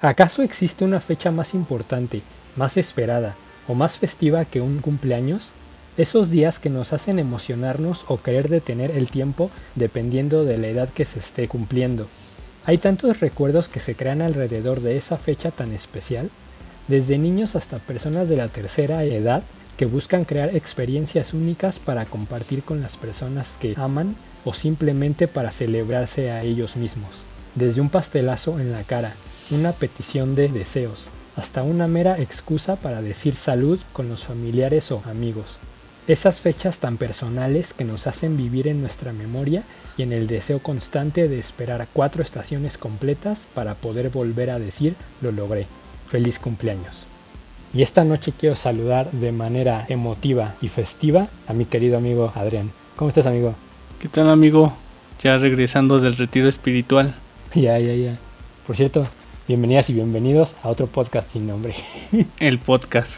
¿Acaso existe una fecha más importante, más esperada o más festiva que un cumpleaños? Esos días que nos hacen emocionarnos o querer detener el tiempo dependiendo de la edad que se esté cumpliendo. Hay tantos recuerdos que se crean alrededor de esa fecha tan especial, desde niños hasta personas de la tercera edad que buscan crear experiencias únicas para compartir con las personas que aman o simplemente para celebrarse a ellos mismos. Desde un pastelazo en la cara, una petición de deseos, hasta una mera excusa para decir salud con los familiares o amigos. Esas fechas tan personales que nos hacen vivir en nuestra memoria y en el deseo constante de esperar cuatro estaciones completas para poder volver a decir lo logré. Feliz cumpleaños. Y esta noche quiero saludar de manera emotiva y festiva a mi querido amigo Adrián. ¿Cómo estás amigo? ¿Qué tal amigo? Ya regresando del retiro espiritual. Ya, ya, ya. Por cierto, Bienvenidas y bienvenidos a otro podcast sin nombre. El podcast.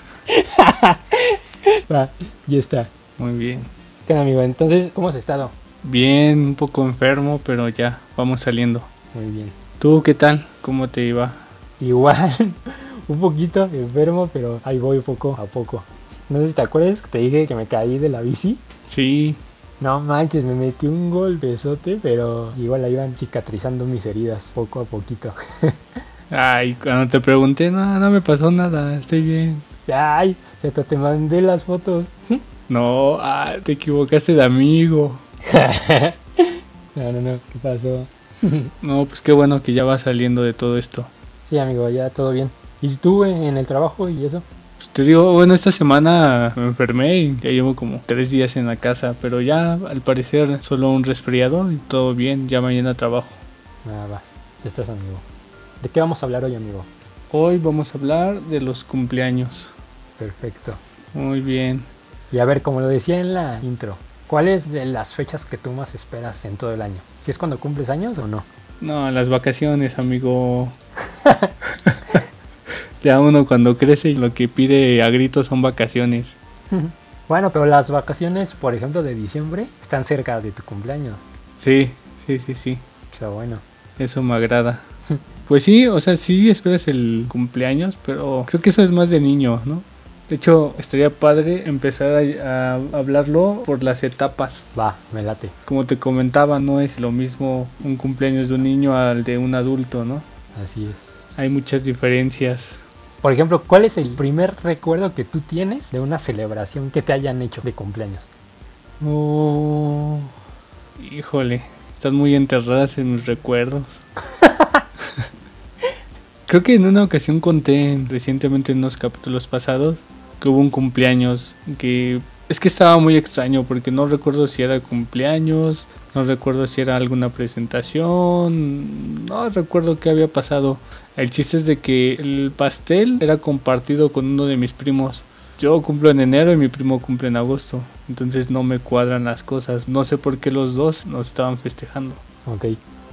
Va, ya está. Muy bien. ¿Qué amigo? Entonces, ¿cómo has estado? Bien, un poco enfermo, pero ya vamos saliendo. Muy bien. ¿Tú qué tal? ¿Cómo te iba? Igual, un poquito enfermo, pero ahí voy poco a poco. No sé si te acuerdas que te dije que me caí de la bici. Sí. No manches, me metí un golpezote, pero igual ahí iban cicatrizando mis heridas poco a poquito. Ay, cuando te pregunté, no, no me pasó nada, estoy bien. Ay, se te mandé las fotos. No, ah, te equivocaste de amigo. no, no, no, ¿qué pasó? no, pues qué bueno que ya va saliendo de todo esto. Sí, amigo, ya todo bien. ¿Y tú en el trabajo y eso? Pues te digo, bueno, esta semana me enfermé y ya llevo como tres días en la casa, pero ya al parecer solo un resfriado y todo bien, ya mañana trabajo. Ah, va, ya estás amigo. ¿De qué vamos a hablar hoy, amigo? Hoy vamos a hablar de los cumpleaños. Perfecto. Muy bien. Y a ver, como lo decía en la intro, ¿cuáles de las fechas que tú más esperas en todo el año? ¿Si es cuando cumples años o no? No, las vacaciones, amigo. ya uno cuando crece y lo que pide a gritos son vacaciones. bueno, pero las vacaciones, por ejemplo, de diciembre, están cerca de tu cumpleaños. Sí, sí, sí, sí. Está bueno. Eso me agrada. Pues sí, o sea, sí esperas el cumpleaños, pero creo que eso es más de niño, ¿no? De hecho, estaría padre empezar a, hablarlo por las etapas. Va, me late. Como te comentaba, no es lo mismo un cumpleaños de un niño al de un adulto, ¿no? Así es. Hay muchas diferencias. Por ejemplo, ¿cuál es el primer recuerdo que tú tienes de una celebración que te hayan hecho de cumpleaños? Oh, híjole, están muy enterradas en mis recuerdos. Creo que en una ocasión conté recientemente en unos capítulos pasados que hubo un cumpleaños que es que estaba muy extraño porque no recuerdo si era cumpleaños, no recuerdo si era alguna presentación, no recuerdo qué había pasado. El chiste es de que el pastel era compartido con uno de mis primos. Yo cumplo en enero y mi primo cumple en agosto. Entonces no me cuadran las cosas. No sé por qué los dos nos estaban festejando. Ok.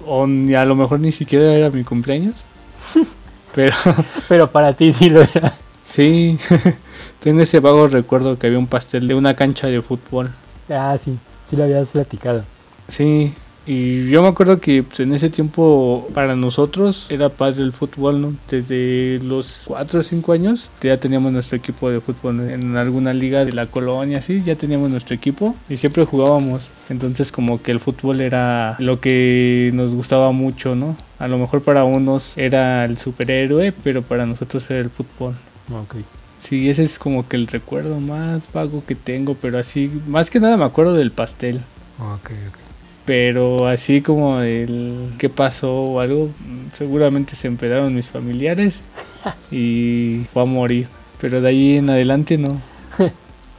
O a lo mejor ni siquiera era mi cumpleaños. Pero, pero para ti sí lo era. Sí, tengo ese vago recuerdo que había un pastel de una cancha de fútbol. Ah, sí, sí lo habías platicado. Sí, y yo me acuerdo que pues, en ese tiempo para nosotros era padre el fútbol, ¿no? Desde los 4 o 5 años ya teníamos nuestro equipo de fútbol en alguna liga de la colonia, sí, ya teníamos nuestro equipo y siempre jugábamos. Entonces como que el fútbol era lo que nos gustaba mucho, ¿no? A lo mejor para unos era el superhéroe, pero para nosotros era el fútbol. Ok. Sí, ese es como que el recuerdo más vago que tengo, pero así, más que nada me acuerdo del pastel. Ok, ok pero así como el qué pasó o algo, seguramente se empezaron mis familiares y fue a morir. Pero de ahí en adelante no.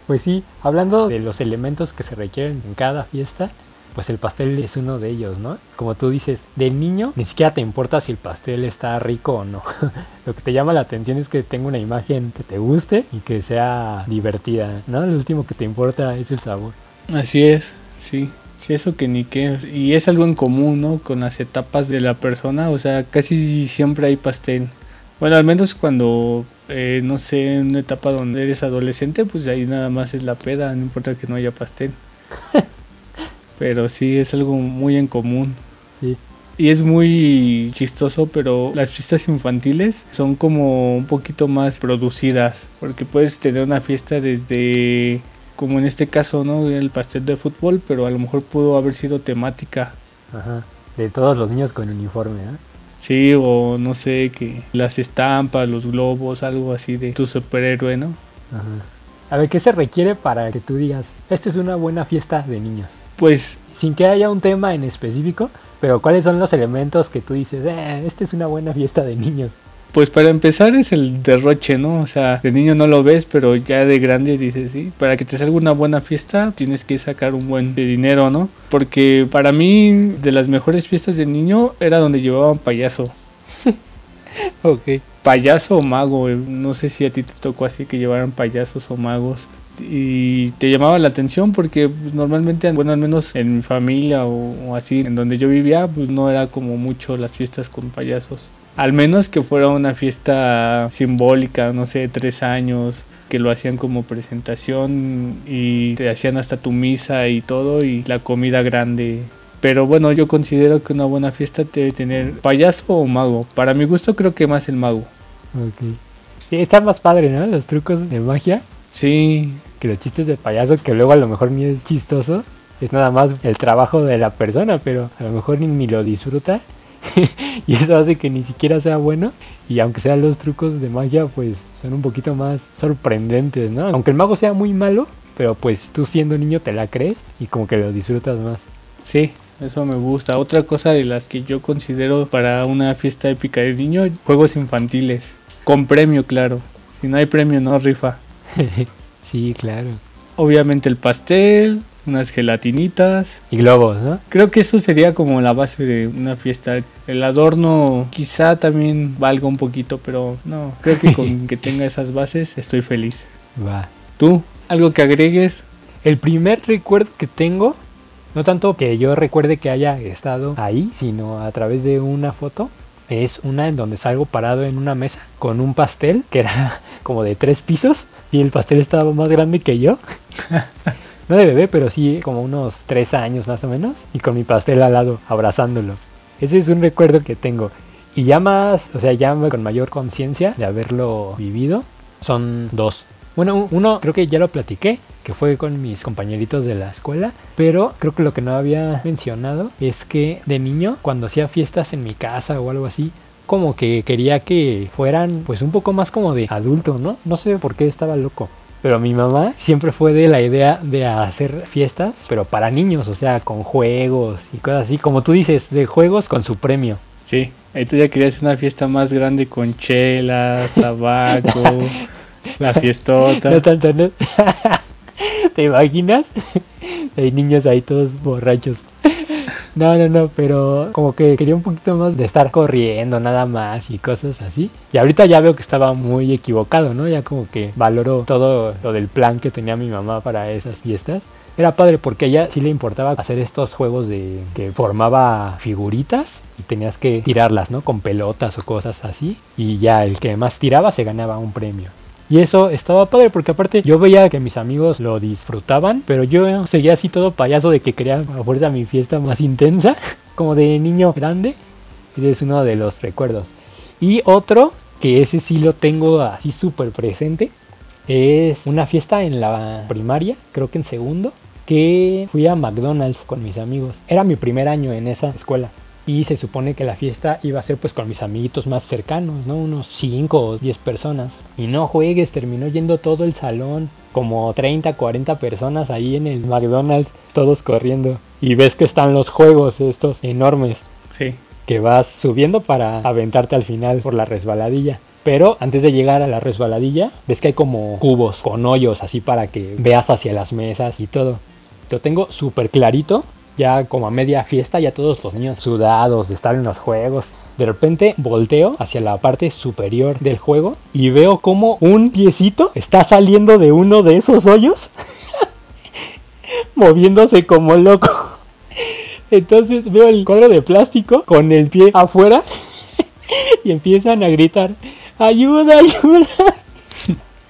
Pues sí, hablando de los elementos que se requieren en cada fiesta, pues el pastel es uno de ellos, ¿no? Como tú dices, de niño ni siquiera te importa si el pastel está rico o no. Lo que te llama la atención es que tenga una imagen que te guste y que sea divertida, ¿no? Lo último que te importa es el sabor. Así es, sí. Sí, eso que ni qué. Y es algo en común, ¿no? Con las etapas de la persona. O sea, casi siempre hay pastel. Bueno, al menos cuando, eh, no sé, en una etapa donde eres adolescente, pues ahí nada más es la peda, no importa que no haya pastel. Pero sí, es algo muy en común. Sí. y es muy chistoso, pero las fiestas infantiles son como un poquito más producidas, porque puedes tener una fiesta desde, como en este caso, ¿no? El pastel de fútbol, pero a lo mejor pudo haber sido temática. Ajá. De todos los niños con uniforme, ¿eh? Sí, o no sé, que las estampas, los globos, algo así de tu superhéroe, ¿no? Ajá. A ver, ¿qué se requiere para que tú digas, esta es una buena fiesta de niños? Pues Sin que haya un tema en específico, pero ¿cuáles son los elementos que tú dices, eh, esta es una buena fiesta de niños? Pues para empezar es el derroche, ¿no? O sea, de niño no lo ves, pero ya de grande dices, sí, para que te salga una buena fiesta tienes que sacar un buen de dinero, ¿no? Porque para mí de las mejores fiestas de niño era donde llevaban payaso. Ok. Payaso o mago, eh, no sé si a ti te tocó así que llevaran payasos o magos. Y te llamaba la atención porque pues, normalmente, bueno, al menos en mi familia o, o así, en donde yo vivía, pues no era como mucho las fiestas con payasos. Al menos que fuera una fiesta simbólica, no sé, tres años, que lo hacían como presentación y te hacían hasta tu misa y todo y la comida grande. Pero bueno, yo considero que una buena fiesta debe tener payaso o mago. Para mi gusto creo que más el mago. Ok. Sí, está más padre, ¿no? Los trucos de magia Sí, que los chistes de payaso, que luego a lo mejor ni es chistoso. Es nada más el trabajo de la persona, pero a lo mejor ni, ni lo disfruta. y eso hace que ni siquiera sea bueno. Y aunque sean los trucos de magia, pues son un poquito más sorprendentes, ¿no? Aunque el mago sea muy malo, pero pues tú siendo niño te la crees y como que lo disfrutas más. Sí, eso me gusta. Otra cosa de las que yo considero para una fiesta épica de niño, juegos infantiles. Con premio, claro. Si no hay premio, no rifa. sí, claro. Obviamente el pastel, unas gelatinitas. Y globos, ¿no? Creo que eso sería como la base de una fiesta. El adorno quizá también valga un poquito, pero no, creo que con que tenga esas bases estoy feliz. Va. ¿Tú? ¿Algo que agregues? El primer recuerdo que tengo, no tanto que yo recuerde que haya estado ahí, sino a través de una foto, es una en donde salgo parado en una mesa con un pastel que era como de tres pisos y el pastel estaba más grande que yo. No de bebé, pero sí como unos tres años más o menos. Y con mi pastel al lado, abrazándolo. Ese es un recuerdo que tengo. Y ya más, o sea, ya con mayor conciencia de haberlo vivido, son dos. Bueno, uno creo que ya lo platiqué, que fue con mis compañeritos de la escuela, pero creo que lo que no había mencionado es que de niño, cuando hacía fiestas en mi casa o algo así, como que quería que fueran pues un poco más como de adulto, ¿no? No sé por qué estaba loco. Pero mi mamá siempre fue de la idea de hacer fiestas, pero para niños, o sea, con juegos y cosas así, como tú dices, de juegos con su premio. Sí, ahí tú ya querías una fiesta más grande con chelas, tabaco, la fiestota. No tanto, ¿no? ¿Te imaginas? Hay niños ahí todos borrachos. No, no, no, pero como que quería un poquito más de estar corriendo nada más y cosas así. Y ahorita ya veo que estaba muy equivocado, ¿no? Ya como que valoro todo lo del plan que tenía mi mamá para esas fiestas. Era padre porque a ella sí le importaba hacer estos juegos de que formaba figuritas y tenías que tirarlas, ¿no? Con pelotas o cosas así. Y ya el que más tiraba se ganaba un premio. Y eso estaba padre porque aparte yo veía que mis amigos lo disfrutaban, pero yo seguía así todo payaso de que quería a fuerza mi fiesta más intensa, como de niño grande. Ese es uno de los recuerdos. Y otro, que ese sí lo tengo así súper presente, es una fiesta en la primaria, creo que en segundo, que fui a McDonald's con mis amigos. Era mi primer año en esa escuela. Y se supone que la fiesta iba a ser pues con mis amiguitos más cercanos, ¿no? Unos 5 o 10 personas. Y no juegues, terminó yendo todo el salón, como 30, 40 personas ahí en el McDonald's, todos corriendo. Y ves que están los juegos estos enormes Sí, que vas subiendo para aventarte al final por la resbaladilla. Pero antes de llegar a la resbaladilla, ves que hay como cubos con hoyos así para que veas hacia las mesas y todo. Lo tengo súper clarito. Ya como a media fiesta, ya todos los niños sudados de estar en los juegos. De repente volteo hacia la parte superior del juego y veo como un piecito está saliendo de uno de esos hoyos, moviéndose como loco. Entonces veo el cuadro de plástico con el pie afuera y empiezan a gritar, ayuda, ayuda.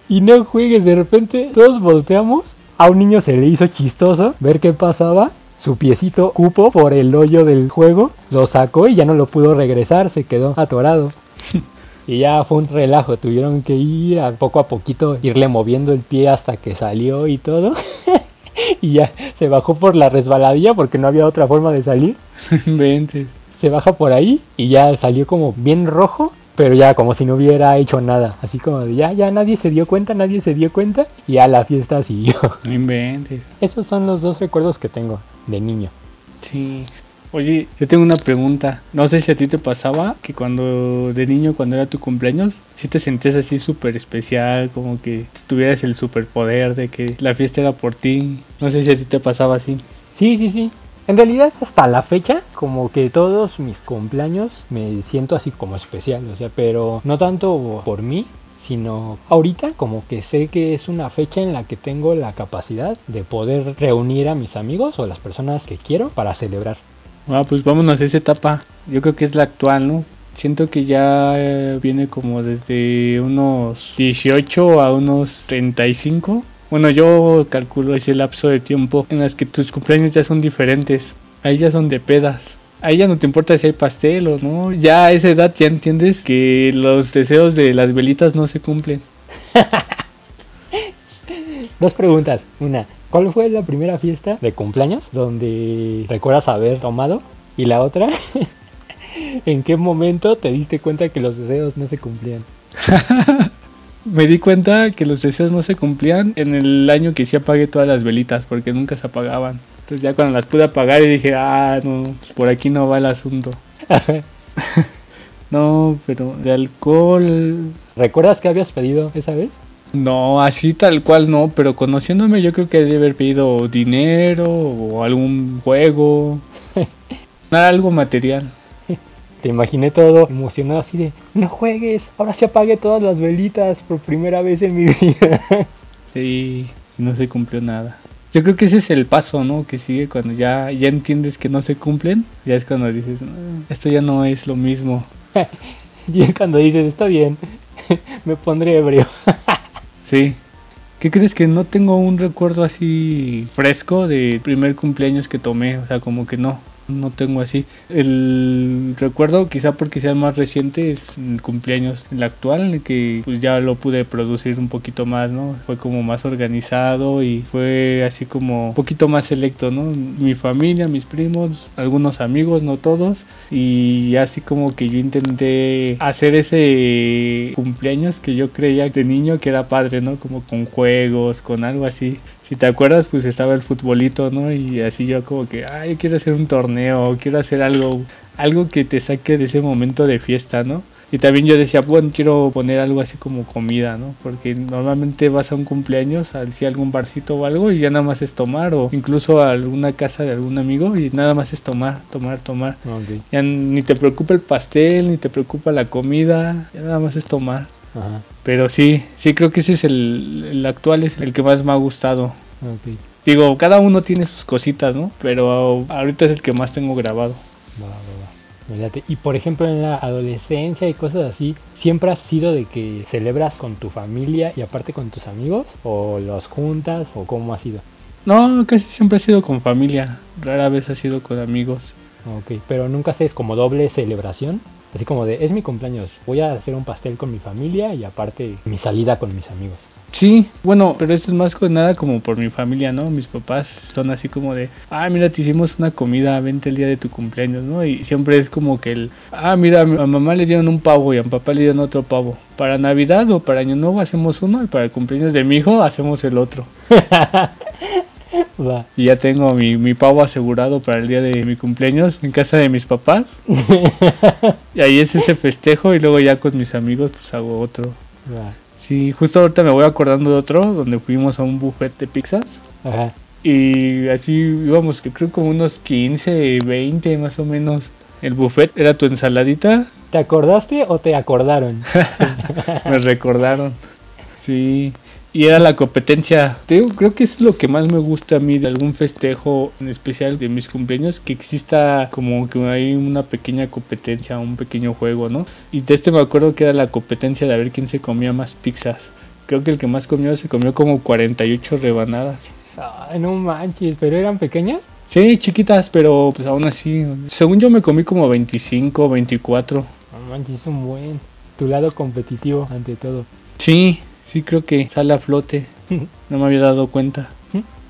Y no juegues, de repente todos volteamos. A un niño se le hizo chistoso ver qué pasaba su piecito cupo por el hoyo del juego, lo sacó y ya no lo pudo regresar, se quedó atorado. Y ya fue un relajo, tuvieron que ir a poco a poquito, irle moviendo el pie hasta que salió y todo. y ya se bajó por la resbaladilla porque no había otra forma de salir. Vente. Se baja por ahí y ya salió como bien rojo, pero ya como si no hubiera hecho nada. Así como de ya, ya nadie se dio cuenta, nadie se dio cuenta y ya la fiesta siguió. No inventes. Esos son los dos recuerdos que tengo de niño. Sí. Oye, yo tengo una pregunta. No sé si a ti te pasaba que cuando de niño, cuando era tu cumpleaños, si te sentías así súper especial, como que tuvieras el superpoder de que la fiesta era por ti. No sé si a ti te pasaba así. Sí, sí, sí. En realidad hasta la fecha, como que todos mis cumpleaños me siento así como especial, o sea, pero no tanto por mí, sino ahorita como que sé que es una fecha en la que tengo la capacidad de poder reunir a mis amigos o las personas que quiero para celebrar. Ah, pues vámonos a esa etapa. Yo creo que es la actual, ¿no? Siento que ya eh, viene como desde unos 18 a unos 35. Bueno, yo calculo ese lapso de tiempo en las que tus cumpleaños ya son diferentes. Ahí ya son de pedas. Ahí ya no te importa si hay pastel o no. Ya a esa edad ya entiendes que los deseos de las velitas no se cumplen. Dos preguntas. Una, ¿cuál fue la primera fiesta de cumpleaños donde recuerdas haber tomado? Y la otra, ¿en qué momento te diste cuenta que los deseos no se cumplían? Me di cuenta que los deseos no se cumplían en el año que sí apagué todas las velitas porque nunca se apagaban. Entonces ya cuando las pude apagar y dije, ah, no, pues por aquí no va el asunto. no, pero de alcohol... ¿Recuerdas que habías pedido esa vez? No, así tal cual no, pero conociéndome yo creo que debe haber pedido dinero o algún juego. Algo material. Te imaginé todo emocionado así de, no juegues, ahora se apague todas las velitas por primera vez en mi vida. Sí, no se cumplió nada. Yo creo que ese es el paso, ¿no? Que sigue cuando ya, ya entiendes que no se cumplen. Ya es cuando dices, "No, esto ya no es lo mismo. y es cuando dices, está bien, me pondré ebrio. Sí. ¿Qué crees que no tengo un recuerdo así fresco de primer cumpleaños que tomé? O sea, como que no, no tengo así. El recuerdo, quizá porque sea el más reciente, es el cumpleaños, el actual, que pues ya lo pude producir un poquito más, ¿no? Fue como más organizado y fue así como un poquito más selecto, ¿no? Mi familia, mis primos, algunos amigos, no todos. Y así como que yo intenté hacer ese cumpleaños que yo creía de niño que era padre, ¿no? Como con juegos, con algo así. Si te acuerdas, pues estaba el futbolito, ¿no? Y así yo como que, ay, quiero hacer un torneo, quiero hacer algo, algo que te saque de ese momento de fiesta, ¿no? Y también yo decía, bueno, quiero poner algo así como comida, ¿no? Porque normalmente vas a un cumpleaños, así algún barcito o algo, y ya nada más es tomar, o incluso a alguna casa de algún amigo, y nada más es tomar, tomar, tomar. Ok. Ya ni te preocupa el pastel, ni te preocupa la comida, ya nada más es tomar. Ajá. Pero sí, sí creo que ese es el, el actual, es el que más me ha gustado. Digo, cada uno tiene sus cositas, ¿no? Pero ahorita es el que más tengo grabado. Va, va, va. Y por ejemplo en la adolescencia y cosas así, ¿siempre has sido de que celebras con tu familia y aparte con tus amigos? ¿O los juntas? ¿O cómo ha sido? No, casi siempre ha sido con familia. Rara vez ha sido con amigos. Ok, pero nunca haces como doble celebración. Así como de, es mi cumpleaños, voy a hacer un pastel con mi familia y aparte mi salida con mis amigos. Sí, bueno, pero eso es más que nada como por mi familia, ¿no? Mis papás son así como de, ah, mira, te hicimos una comida, vente el día de tu cumpleaños, ¿no? Y siempre es como que el, ah, mira, a mamá le dieron un pavo y a papá le dieron otro pavo. Para Navidad o para Año Nuevo hacemos uno y para el cumpleaños de mi hijo hacemos el otro. Va. Y ya tengo mi, mi pavo asegurado para el día de mi cumpleaños en casa de mis papás. y ahí es ese festejo y luego ya con mis amigos pues hago otro. Va. Sí, justo ahorita me voy acordando de otro donde fuimos a un buffet de pizzas. Ajá. Y así íbamos, que creo como unos 15, 20 más o menos. El buffet era tu ensaladita, ¿Te acordaste o te acordaron? me recordaron. Sí, y era la competencia. Te digo, creo que es lo que más me gusta a mí de algún festejo en especial de mis cumpleaños, que exista como que hay una pequeña competencia, un pequeño juego, ¿no? Y de este me acuerdo que era la competencia de a ver quién se comía más pizzas. Creo que el que más comió se comió como 48 rebanadas. Ay, no manches, pero eran pequeñas. Sí, chiquitas, pero pues aún así. Según yo me comí como 25, 24. No manches, es un buen. Tu lado competitivo ante todo. Sí, sí creo que sale a flote. No me había dado cuenta.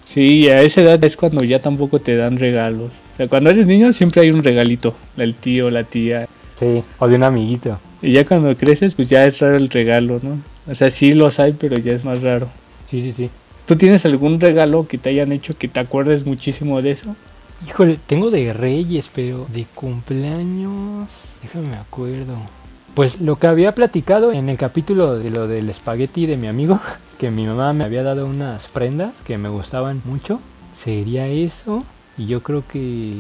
Sí, a esa edad es cuando ya tampoco te dan regalos. O sea, cuando eres niño siempre hay un regalito. El tío, la tía. Sí, o de un amiguito. Y ya cuando creces, pues ya es raro el regalo, ¿no? O sea, sí los hay, pero ya es más raro. Sí, sí, sí. ¿Tú tienes algún regalo que te hayan hecho que te acuerdes muchísimo de eso? Híjole, tengo de Reyes, pero de cumpleaños. Déjame me acuerdo. Pues lo que había platicado en el capítulo de lo del espagueti de mi amigo, que mi mamá me había dado unas prendas que me gustaban mucho, sería eso. Y yo creo que.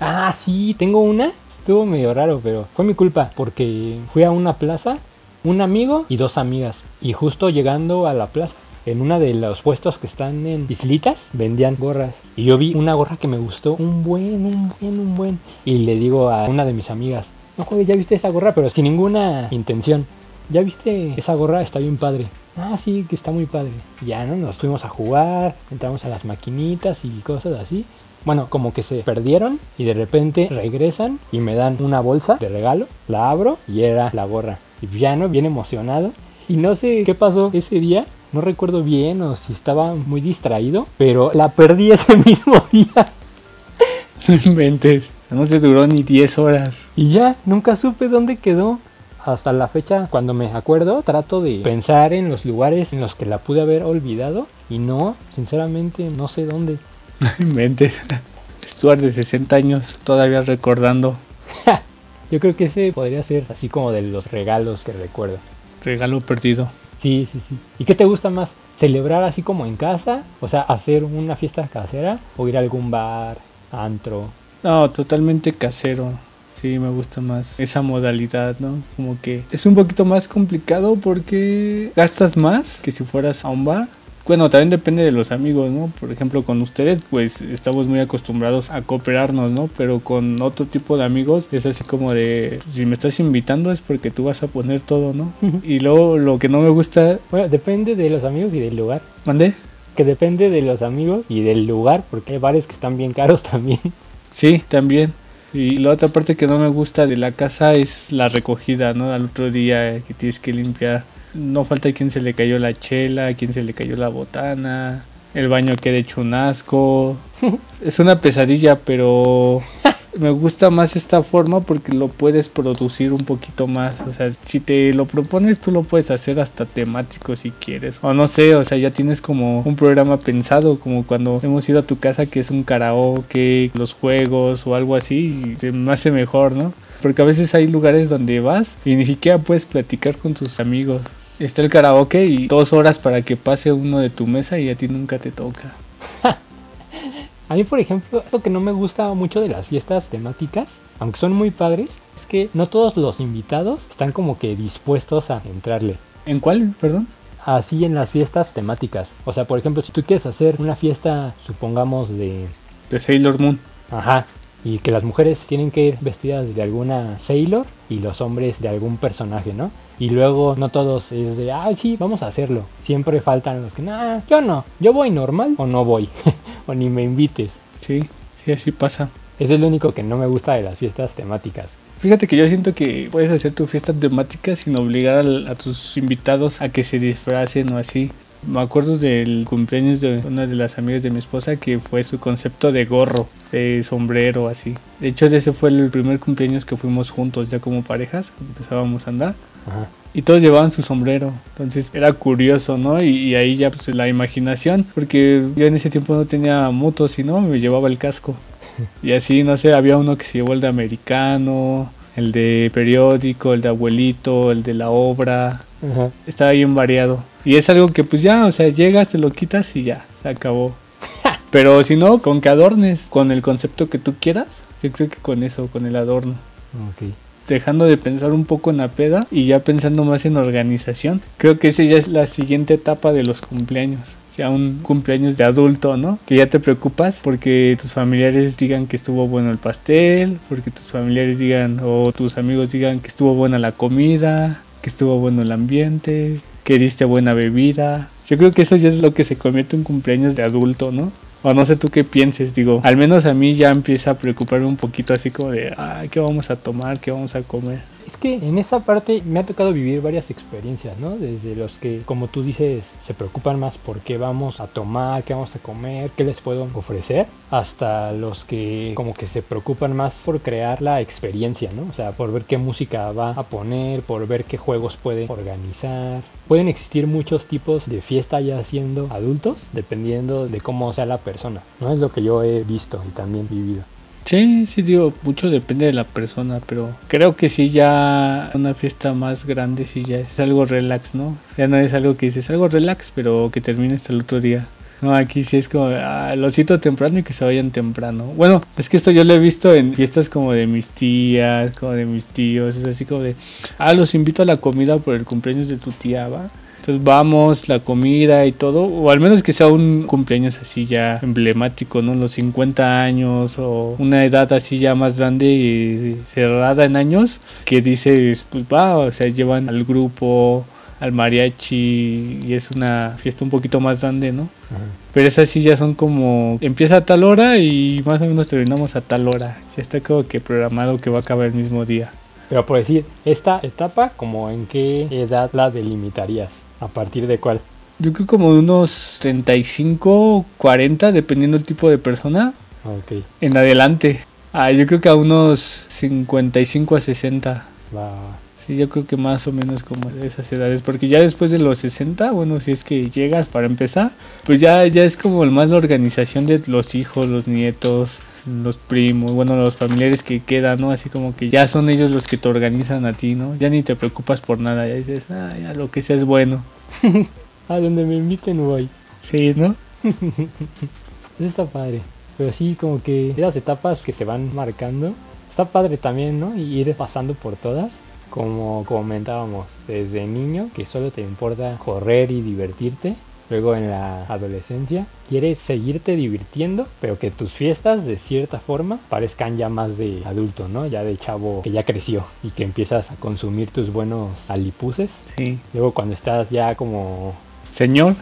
Ah, sí, tengo una. Estuvo medio raro, pero fue mi culpa, porque fui a una plaza, un amigo y dos amigas. Y justo llegando a la plaza, en una de los puestos que están en islitas vendían gorras y yo vi una gorra que me gustó un buen, un buen, un buen y le digo a una de mis amigas, no joder, ya viste esa gorra, pero sin ninguna intención. ¿Ya viste esa gorra? Está bien padre. Ah, sí, que está muy padre. Ya, ¿no? Nos fuimos a jugar, entramos a las maquinitas y cosas así. Bueno, como que se perdieron y de repente regresan y me dan una bolsa de regalo. La abro y era la gorra. Y ya, ¿no? Bien emocionado. Y no sé qué pasó ese día. No recuerdo bien o si estaba muy distraído, pero la perdí ese mismo día. No inventes. No te duró ni 10 horas. Y ya, nunca supe dónde quedó. Hasta la fecha, cuando me acuerdo, trato de pensar en los lugares en los que la pude haber olvidado. Y no, sinceramente, no sé dónde. No inventes. Stuart de 60 años todavía recordando. Yo creo que ese podría ser así como de los regalos que recuerdo. Regalo perdido. Sí, sí, sí. ¿Y qué te gusta más? ¿Celebrar así como en casa? O sea, hacer una fiesta casera o ir a algún bar, antro. No, totalmente casero. Sí, me gusta más esa modalidad, ¿no? Como que es un poquito más complicado porque gastas más que si fueras a un bar. Bueno, también depende de los amigos, ¿no? Por ejemplo, con ustedes, pues estamos muy acostumbrados a cooperarnos, ¿no? Pero con otro tipo de amigos es así como de, si me estás invitando es porque tú vas a poner todo, ¿no? y luego lo que no me gusta... Bueno, depende de los amigos y del lugar. ¿Mandé? Que depende de los amigos y del lugar, porque hay bares que están bien caros también. Sí, también. Y la otra parte que no me gusta de la casa es la recogida, ¿no? Al otro día que tienes que limpiar. No falta quien se le cayó la chela, quien se le cayó la botana, el baño queda hecho un asco. es una pesadilla, pero me gusta más esta forma porque lo puedes producir un poquito más. O sea, si te lo propones, tú lo puedes hacer hasta temático si quieres. O no sé, o sea, ya tienes como un programa pensado, como cuando hemos ido a tu casa que es un karaoke, los juegos o algo así, y se me hace mejor, ¿no? Porque a veces hay lugares donde vas y ni siquiera puedes platicar con tus amigos. Está el karaoke y dos horas para que pase uno de tu mesa y a ti nunca te toca. A mí, por ejemplo, esto que no me gusta mucho de las fiestas temáticas, aunque son muy padres, es que no todos los invitados están como que dispuestos a entrarle. ¿En cuál? Perdón. Así en las fiestas temáticas. O sea, por ejemplo, si tú quieres hacer una fiesta, supongamos, de... De Sailor Moon. Ajá. Y que las mujeres tienen que ir vestidas de alguna Sailor y los hombres de algún personaje, ¿no? Y luego no todos es de, ah, sí, vamos a hacerlo. Siempre faltan los que, nah, yo no, yo voy normal o no voy, o ni me invites. Sí, sí, así pasa. Eso es lo único que no me gusta de las fiestas temáticas. Fíjate que yo siento que puedes hacer tu fiesta temática sin obligar a, a tus invitados a que se disfracen o así. Me acuerdo del cumpleaños de una de las amigas de mi esposa que fue su concepto de gorro, de sombrero, así. De hecho, ese fue el primer cumpleaños que fuimos juntos, ya como parejas, empezábamos a andar. Ajá. Y todos llevaban su sombrero, entonces era curioso, ¿no? Y, y ahí ya pues la imaginación, porque yo en ese tiempo no tenía motos, sino me llevaba el casco. Y así, no sé, había uno que se llevó el de americano, el de periódico, el de abuelito, el de la obra. Ajá. Estaba bien variado. Y es algo que pues ya, o sea, llegas, te lo quitas y ya, se acabó. Pero si no, con que adornes, con el concepto que tú quieras, yo creo que con eso, con el adorno. Ok. Dejando de pensar un poco en la peda y ya pensando más en organización, creo que esa ya es la siguiente etapa de los cumpleaños. Ya un cumpleaños de adulto, ¿no? Que ya te preocupas porque tus familiares digan que estuvo bueno el pastel, porque tus familiares digan o tus amigos digan que estuvo buena la comida, que estuvo bueno el ambiente, que diste buena bebida. Yo creo que eso ya es lo que se convierte en cumpleaños de adulto, ¿no? O no sé tú qué pienses, digo, al menos a mí ya empieza a preocuparme un poquito así como de, ah, ¿qué vamos a tomar? ¿Qué vamos a comer? Es que en esa parte me ha tocado vivir varias experiencias, ¿no? Desde los que, como tú dices, se preocupan más por qué vamos a tomar, qué vamos a comer, qué les puedo ofrecer, hasta los que como que se preocupan más por crear la experiencia, ¿no? O sea, por ver qué música va a poner, por ver qué juegos puede organizar. Pueden existir muchos tipos de fiesta ya siendo adultos, dependiendo de cómo sea la persona, ¿no? Es lo que yo he visto y también vivido. Sí, sí, digo, mucho depende de la persona, pero creo que sí ya una fiesta más grande sí ya es algo relax, ¿no? Ya no es algo que dices, algo relax, pero que termine hasta el otro día. No, aquí sí es como, ah, lo cito temprano y que se vayan temprano. Bueno, es que esto yo lo he visto en fiestas como de mis tías, como de mis tíos, es así como de, ah, los invito a la comida por el cumpleaños de tu tía, ¿va? Entonces vamos, la comida y todo, o al menos que sea un cumpleaños así ya emblemático, ¿no? Los 50 años o una edad así ya más grande y cerrada en años, que dices, pues va, o sea, llevan al grupo, al mariachi y es una fiesta un poquito más grande, ¿no? Pero esas sí ya son como, empieza a tal hora y más o menos terminamos a tal hora. Ya está como que programado que va a acabar el mismo día. Pero por decir, esta etapa, como en qué edad la delimitarías? ¿A partir de cuál? Yo creo como de unos 35, 40, dependiendo del tipo de persona. Ok. En adelante. Ah, yo creo que a unos 55 a 60. Va. Sí, yo creo que más o menos como de esas edades. Porque ya después de los 60, bueno, si es que llegas para empezar, pues ya, ya es como más la organización de los hijos, los nietos, los primos, bueno, los familiares que quedan, ¿no? Así como que ya son ellos los que te organizan a ti, ¿no? Ya ni te preocupas por nada, ya dices, ah, ya lo que sea es bueno. a donde me inviten voy. Sí, ¿no? Eso está padre. Pero sí, como que esas etapas que se van marcando, está padre también, ¿no? Y ir pasando por todas. Como comentábamos, desde niño, que solo te importa correr y divertirte. Luego en la adolescencia, quieres seguirte divirtiendo, pero que tus fiestas de cierta forma parezcan ya más de adulto, ¿no? Ya de chavo que ya creció y que empiezas a consumir tus buenos alipuses. Sí. Luego cuando estás ya como Señor.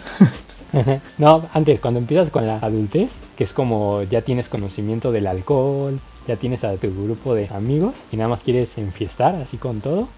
no, antes, cuando empiezas con la adultez, que es como ya tienes conocimiento del alcohol, ya tienes a tu grupo de amigos y nada más quieres enfiestar así con todo.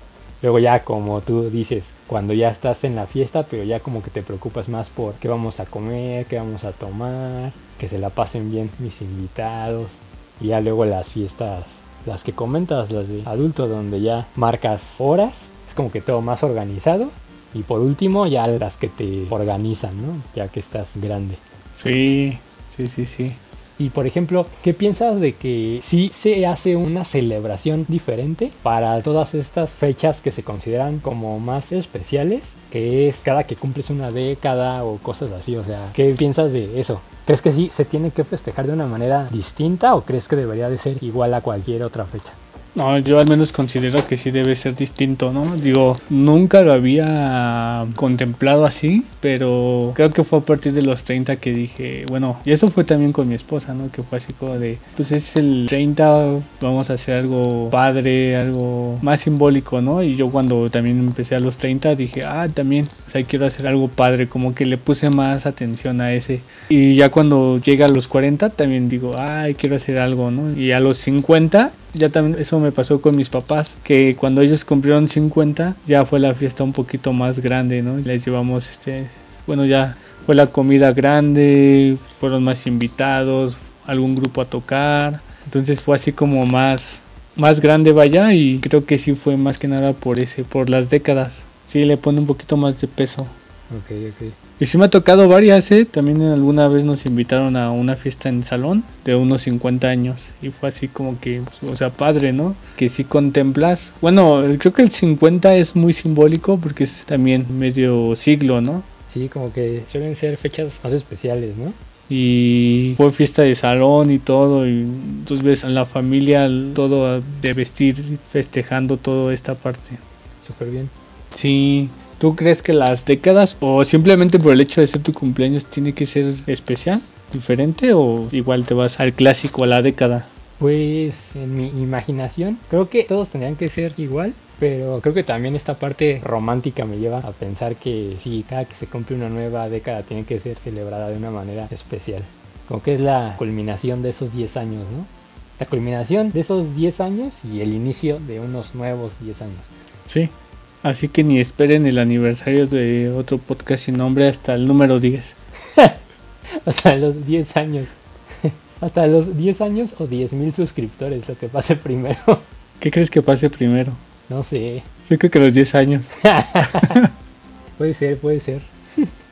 Luego ya como tú dices, cuando ya estás en la fiesta, pero ya como que te preocupas más por qué vamos a comer, qué vamos a tomar, que se la pasen bien mis invitados. Y ya luego las fiestas, las que comentas, las de adulto, donde ya marcas horas, es como que todo más organizado. Y por último, ya las que te organizan, ¿no? Ya que estás grande. Sí, sí, sí, sí. Y por ejemplo, ¿qué piensas de que sí se hace una celebración diferente para todas estas fechas que se consideran como más especiales? Que es cada que cumples una década o cosas así. O sea, ¿qué piensas de eso? ¿Crees que sí se tiene que festejar de una manera distinta o crees que debería de ser igual a cualquier otra fecha? No, yo al menos considero que sí debe ser distinto, ¿no? Digo, nunca lo había contemplado así, pero creo que fue a partir de los 30 que dije, bueno, y eso fue también con mi esposa, ¿no? Que fue así como de, pues es el 30, vamos a hacer algo padre, algo más simbólico, ¿no? Y yo cuando también empecé a los 30 dije, ah, también, o sea, quiero hacer algo padre, como que le puse más atención a ese. Y ya cuando llega a los 40 también digo, ay, quiero hacer algo, ¿no? Y a los 50 ya también eso me pasó con mis papás, que cuando ellos cumplieron 50 ya fue la fiesta un poquito más grande, ¿no? Les llevamos este, bueno, ya fue la comida grande, fueron más invitados, algún grupo a tocar, entonces fue así como más más grande vaya y creo que sí fue más que nada por ese, por las décadas. Sí le pone un poquito más de peso. Ok, ok. Y sí me ha tocado varias, ¿eh? También alguna vez nos invitaron a una fiesta en salón de unos 50 años. Y fue así como que, o sea, padre, ¿no? Que sí contemplas. Bueno, creo que el 50 es muy simbólico porque es también medio siglo, ¿no? Sí, como que suelen ser fechas más especiales, ¿no? Y fue fiesta de salón y todo. Y entonces ves a la familia todo de vestir, festejando toda esta parte. Súper bien. Sí, ¿Tú crees que las décadas o simplemente por el hecho de ser tu cumpleaños tiene que ser especial, diferente o igual te vas al clásico, a la década? Pues en mi imaginación creo que todos tendrían que ser igual, pero creo que también esta parte romántica me lleva a pensar que sí, cada que se cumple una nueva década tiene que ser celebrada de una manera especial. Como que es la culminación de esos 10 años, ¿no? La culminación de esos 10 años y el inicio de unos nuevos 10 años. Sí. Así que ni esperen el aniversario de otro podcast sin nombre hasta el número 10. Hasta los 10 años. Hasta los 10 años o 10 mil suscriptores, lo que pase primero. ¿Qué crees que pase primero? No sé. Yo creo que los 10 años. puede ser, puede ser.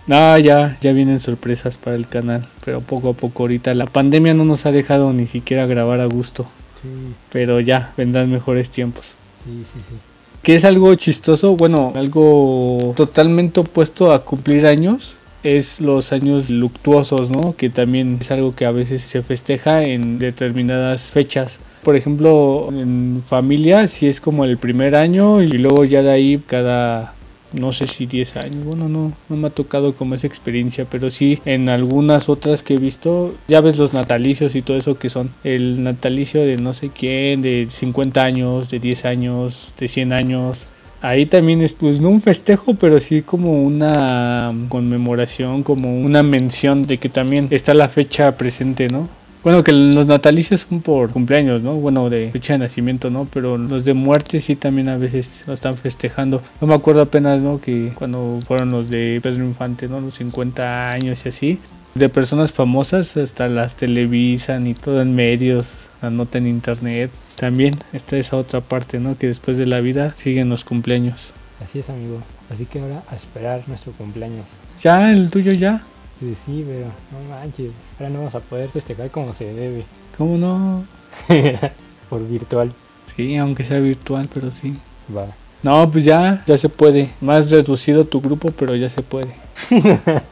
No, ya, ya vienen sorpresas para el canal, pero poco a poco ahorita la pandemia no nos ha dejado ni siquiera grabar a gusto. Sí, Pero ya, vendrán mejores tiempos. sí, sí, sí. Que es algo chistoso, bueno, algo totalmente opuesto a cumplir años, es los años luctuosos, ¿no? Que también es algo que a veces se festeja en determinadas fechas. Por ejemplo, en familia sí es como el primer año y luego ya de ahí cada no sé si 10 años, bueno, no, no me ha tocado como esa experiencia, pero sí en algunas otras que he visto, ya ves los natalicios y todo eso que son el natalicio de no sé quién, de 50 años, de 10 años, de 100 años. Ahí también es, pues no un festejo, pero sí como una conmemoración, como una mención de que también está la fecha presente, ¿no? Bueno, que los natalicios son por cumpleaños, ¿no? Bueno, de fecha de nacimiento, ¿no? Pero los de muerte sí también a veces lo están festejando. No me acuerdo apenas, ¿no? Que cuando fueron los de Pedro Infante, ¿no? Los 50 años y así. De personas famosas hasta las televisan y todo en medios, la nota en internet. También está esa otra parte, ¿no? Que después de la vida siguen los cumpleaños. Así es, amigo. Así que ahora a esperar nuestro cumpleaños. Ya, el tuyo ya. Pues sí, pero no manches. Ahora no vamos a poder festejar como se debe. ¿Cómo no? Por virtual. Sí, aunque sea virtual, pero sí. Va. No, pues ya, ya se puede. Más reducido tu grupo, pero ya se puede.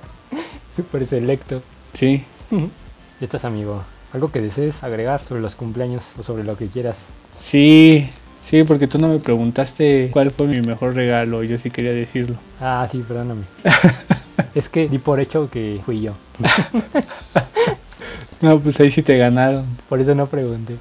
Súper selecto. Sí. Ya estás, amigo. Algo que desees agregar sobre los cumpleaños o sobre lo que quieras. Sí, sí, porque tú no me preguntaste cuál fue mi mejor regalo. Yo sí quería decirlo. Ah, sí, perdóname. Es que di por hecho que fui yo. No, pues ahí sí te ganaron. Por eso no pregunté.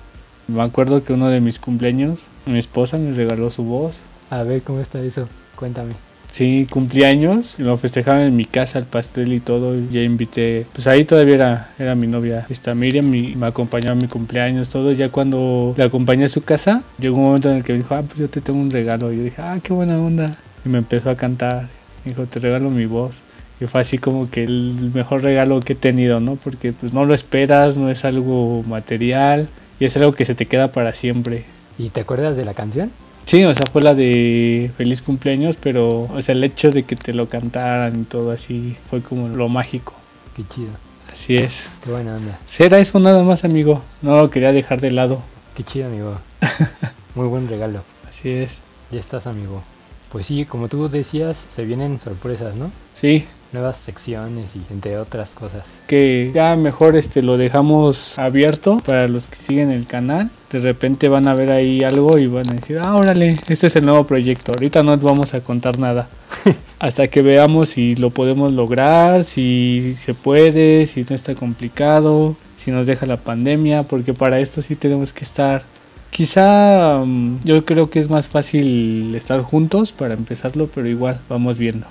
Me acuerdo que uno de mis cumpleaños, mi esposa me regaló su voz. A ver cómo está eso. Cuéntame. Sí, cumpleaños, y lo festejaron en mi casa, el pastel y todo. y Ya invité, pues ahí todavía era, era mi novia, esta Miriam, y me acompañó a mi cumpleaños, todo. Ya cuando la acompañé a su casa, llegó un momento en el que me dijo, ah, pues yo te tengo un regalo. Y yo dije, ah, qué buena onda. Y me empezó a cantar. Dijo, te regalo mi voz. Y fue así como que el mejor regalo que he tenido, ¿no? Porque pues no lo esperas, no es algo material y es algo que se te queda para siempre. ¿Y te acuerdas de la canción? Sí, o sea, fue la de feliz cumpleaños, pero o sea, el hecho de que te lo cantaran y todo así fue como lo mágico. Qué chido. Así es. Qué buena onda. Será eso nada más, amigo. No lo quería dejar de lado. Qué chido, amigo. Muy buen regalo. Así es. Ya estás, amigo. Pues sí, como tú decías, se vienen sorpresas, ¿no? Sí, Nuevas secciones y entre otras cosas. que ya mejor este lo dejamos abierto para los que siguen el canal. De repente van a ver ahí algo y van a decir, ah, órale, este es el nuevo proyecto. Ahorita no vamos a contar nada. Hasta que veamos si lo podemos lograr, si se puede, si no está complicado, si nos deja la pandemia, porque para esto sí tenemos que estar. Quizá mm, yo creo que es más fácil estar juntos para empezarlo, pero igual vamos viendo.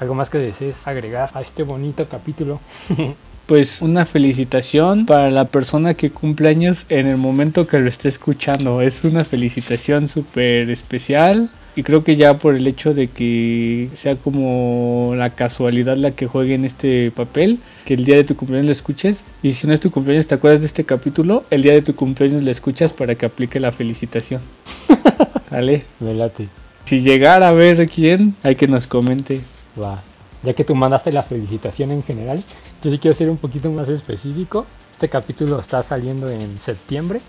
¿Algo más que desees agregar a este bonito capítulo? Pues una felicitación para la persona que cumple años en el momento que lo esté escuchando. Es una felicitación súper especial. Y creo que ya por el hecho de que sea como la casualidad la que juegue en este papel, que el día de tu cumpleaños lo escuches. Y si no es tu cumpleaños, te acuerdas de este capítulo, el día de tu cumpleaños lo escuchas para que aplique la felicitación. ¿Vale? Me late. Si llegara a ver quién, hay que nos comente. Va. Ya que tú mandaste la felicitación en general, yo sí quiero ser un poquito más específico. Este capítulo está saliendo en septiembre.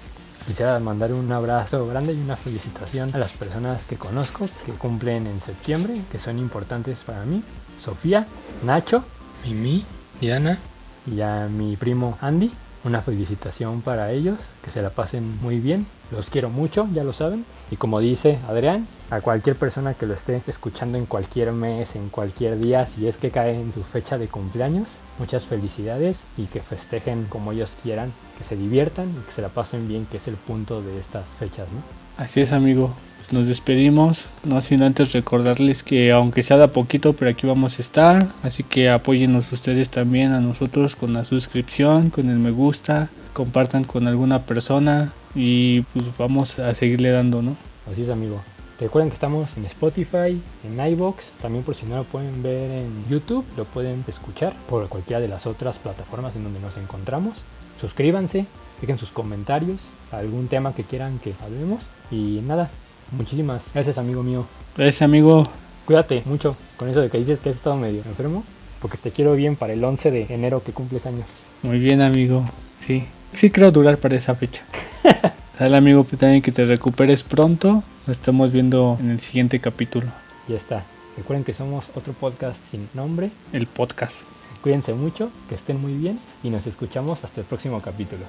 Quisiera mandar un abrazo grande y una felicitación a las personas que conozco que cumplen en septiembre, que son importantes para mí. Sofía, Nacho Mimi, Diana, y a mi primo Andy. Una felicitación para ellos, que se la pasen muy bien. Los quiero mucho, ya lo saben. Y como dice Adrián, a cualquier persona que lo esté escuchando en cualquier mes, en cualquier día, si es que cae en su fecha de cumpleaños, muchas felicidades y que festejen como ellos quieran, que se diviertan y que se la pasen bien, que es el punto de estas fechas, ¿no? Así es, amigo. Pues nos despedimos. No sin antes recordarles que aunque sea de poquito, pero aquí vamos a estar. Así que apóyennos ustedes también a nosotros con la suscripción, con el me gusta, compartan con alguna persona y pues vamos a seguirle dando, ¿no? Así es, amigo. Recuerden que estamos en Spotify, en iBox, también por si no lo pueden ver en YouTube, lo pueden escuchar por cualquiera de las otras plataformas en donde nos encontramos. Suscríbanse, dejen sus comentarios, algún tema que quieran que hablemos y nada, muchísimas gracias amigo mío. Gracias amigo. Cuídate mucho con eso de que dices que has estado medio enfermo, porque te quiero bien para el 11 de enero que cumples años. Muy bien amigo, sí, sí creo durar para esa fecha. Dale amigo, pues también que te recuperes pronto. Nos estamos viendo en el siguiente capítulo. Ya está. Recuerden que somos otro podcast sin nombre. El podcast. Cuídense mucho, que estén muy bien y nos escuchamos hasta el próximo capítulo.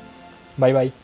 Bye bye.